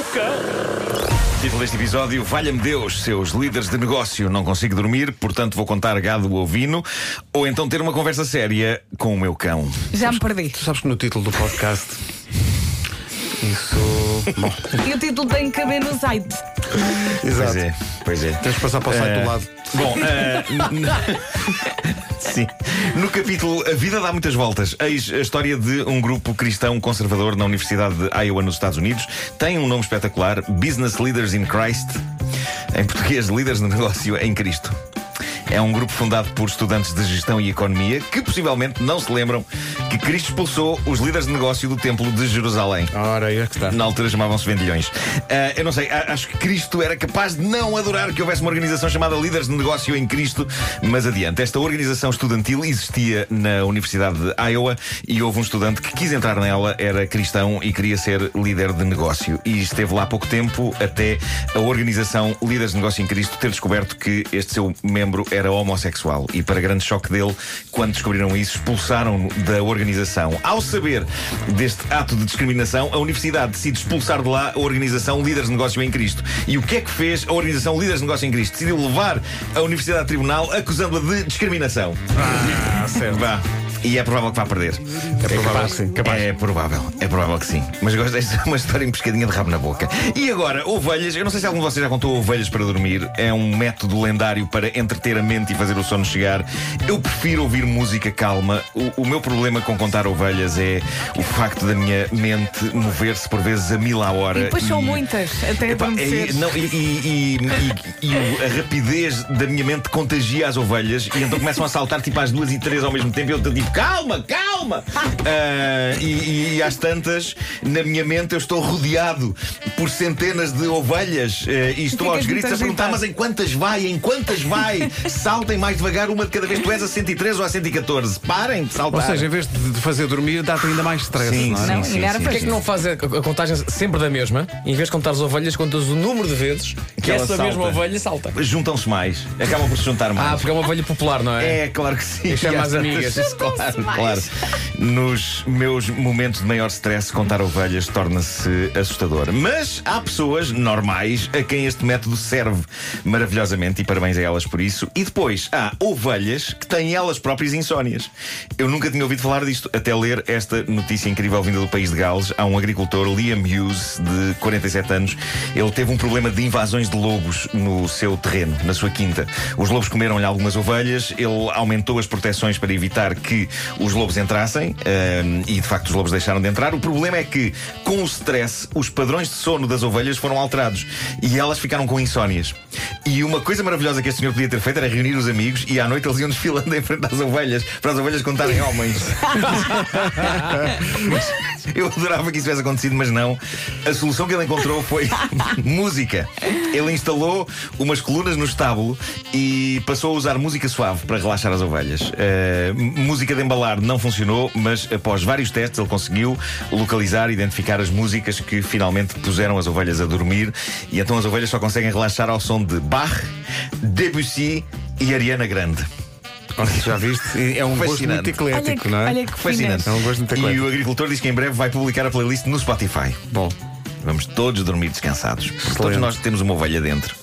O cão. Título deste episódio: Valha-me Deus, seus líderes de negócio. Não consigo dormir, portanto vou contar gado ovino ou então ter uma conversa séria com o meu cão. Já me perdi. Tu sabes que no título do podcast. Isso. Bom, E o título tem que caber no site. exato. Pois é, pois é. Tens de passar para o site Eh, do lado. Bom, eh, n- sim. No capítulo A Vida Dá Muitas Voltas, eis a história de um grupo cristão conservador na Universidade de Iowa, nos Estados Unidos. Tem um nome espetacular: Business Leaders in Christ. Em português, líderes de negócio em Cristo. É um grupo fundado por estudantes de gestão e economia que possivelmente não se lembram que Cristo expulsou os líderes de negócio do Templo de Jerusalém. Ora, aí é que está. Na altura chamavam-se vendilhões. Ah, eu não sei, acho que Cristo era capaz de não adorar que houvesse uma organização chamada Líderes de Negócio em Cristo, mas adiante. Esta organização estudantil existia na Universidade de Iowa e houve um estudante que quis entrar nela, era cristão e queria ser líder de negócio. E esteve lá há pouco tempo até a organização Líderes de Negócio em Cristo ter descoberto que este seu membro era homossexual. E para grande choque dele, quando descobriram isso, expulsaram-no da organização. Ao saber deste ato de discriminação, a universidade decide expulsar de lá a organização Líderes de Negócio em Cristo. E o que é que fez a organização Líderes de Negócio em Cristo? Decidiu levar a universidade a tribunal acusando-a de discriminação. Ah, certo. Vá. E é provável que vá perder. É provável que sim. É provável, é provável que sim. Mas gosto desta uma história em pescadinha de rabo na boca. E agora, ovelhas, eu não sei se algum de vocês já contou ovelhas para dormir. É um método lendário para entreter a mente e fazer o sono chegar. Eu prefiro ouvir música calma. O, o meu problema com contar ovelhas é o facto da minha mente mover-se por vezes a mil à hora. E depois são muitas, até Epá, é- não, e, e- e- e- e a rapidez da minha mente contagia as ovelhas e então começam a saltar tipo às duas e três ao mesmo tempo e eu tipo, calma, calma! Ah, e, e- e às tantas, na minha mente, eu estou rodeado por centenas de ovelhas eh, e estou ficas aos gritos a perguntar: mas em quantas vai? Em quantas vai? Saltem mais devagar, uma de cada vez. Tu és a 113 ou a 114? Parem de saltar. Ou seja, em vez de fazer dormir, dá-te ainda mais stress. Sim, não é? Não, sim, sim, Porquê é que não faz a, a contagem sempre da mesma? Em vez de contar as ovelhas, contas o número de vezes que, ela essa salta. mesma ovelha salta. Juntam-se mais, acabam por se juntar mais. Ah, porque é uma ovelha popular, não é? É, claro que sim. E chama E as amigas. Claro, claro. Nos meus momentos de maior stress, contar ovelhas torna-se assustador. Mas há pessoas normais a quem este método serve maravilhosamente e parabéns a elas por isso. E depois há ovelhas que têm elas próprias insónias. Eu nunca tinha ouvido falar disto até ler esta notícia incrível vinda do país de Gales. Há um agricultor, Liam Hughes, de 47 anos. Ele teve um problema de invasões de lobos no seu terreno, na sua quinta. Os lobos comeram-lhe algumas ovelhas, ele aumentou as proteções para evitar que os lobos entrassem ehm, e de facto os lobos deixaram de entrar. O problema é que, com o stress, os padrões de sono das ovelhas foram alterados e elas ficaram com insónias. E uma coisa maravilhosa que este senhor podia ter feito era reunir os amigos e à noite eles iam desfilando em frente às ovelhas para as ovelhas contarem homens. Eu adorava que isso tivesse acontecido, mas não. A solução que ele encontrou foi música. Ele instalou umas colunas no estábulo e passou a usar música suave para relaxar as ovelhas. Eh, m- música de embalar não funcionou, mas após vários testes ele conseguiu localizar e identificar as músicas que finalmente puseram as ovelhas a dormir. E então as ovelhas só conseguem relaxar ao som de Bach, Debussy e Ariana Grande. Olha, Já viste? E É um gosto Fascinante. muito eclético, olha, não é? olha que Fascinante. É um gosto muito E eclético. o agricultor diz que em breve vai publicar a playlist no Spotify. Bom, Vamos todos dormir descansados. Porque Todos nós temos uma ovelha dentro.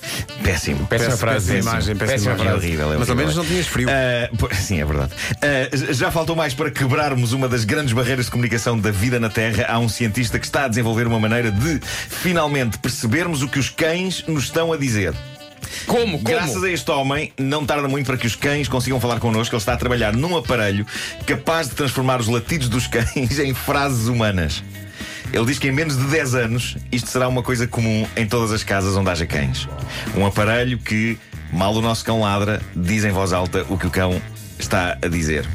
Péssimo. Péssima frase. péssima imagem, péssima Péssima imagem. É horrível, é Mas ao menos não tinhas frio. Ah, sim, é verdade. Ah, já faltou mais para quebrarmos uma das grandes barreiras de comunicação da vida na Terra. Há um cientista que está a desenvolver uma maneira de finalmente percebermos o que os cães nos estão a dizer. Como? Como? Graças a este homem, não tarda muito para que os cães consigam falar connosco. Ele está a trabalhar num aparelho capaz de transformar os latidos dos cães em frases humanas. Ele diz que em menos de 10 anos isto será uma coisa comum em todas as casas onde haja cães. Um aparelho que, mal o nosso cão ladra, diz em voz alta o que o cão está a dizer.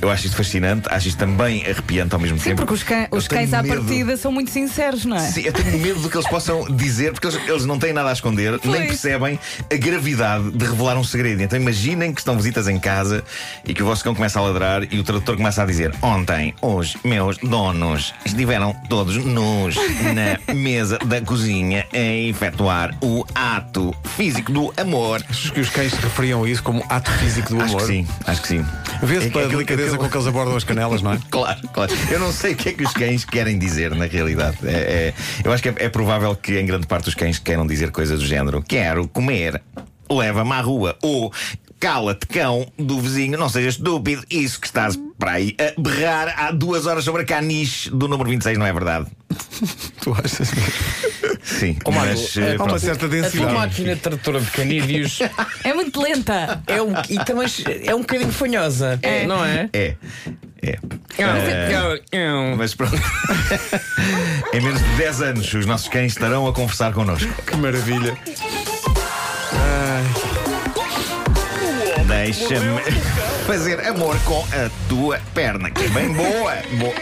Eu acho isto fascinante, acho isto também arrepiante ao mesmo Sim, tempo. porque os, cã- os cães à medo- partida são muito sinceros, não é? Sim, eu tenho medo do que eles possam dizer, porque eles, eles não têm nada a esconder, nem percebem a gravidade de revelar um segredo. Então imaginem que estão visitas em casa e que o vosso cão começa a ladrar e o tradutor começa a dizer: Ontem, os meus donos estiveram todos nus na mesa da cozinha a efetuar o ato físico do amor. Achas que os cães se referiam a isso como ato físico do Acho amor? que sim, acho que sim. Vê-se É pela delicadeza com que eles abordam as canelas, não é? Claro, claro. Eu não sei o que é que os cães querem dizer, na realidade. É, é- eu acho que é, é provável que, em grande parte, os cães queiram dizer coisas do género: quero comer, leva-me à rua. Ou cala-te, cão do vizinho, não sejas estúpido, isso que estás para aí a berrar há duas horas sobre a caniche do número 26, não é verdade? Tu achas? Sim, Ó, Marco, mas. é, eh, Há uma pronto. certa A tua densidade. máquina tradutora de canídeos É muito lenta. é um, e também é um bocadinho fanhosa, não é? É, é. Eh, Mas pronto. em menos de 10 anos, os nossos cães estarão a conversar connosco. Que maravilha. Deixa-me fazer amor com a tua perna, que é bem boa. boa.